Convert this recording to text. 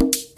you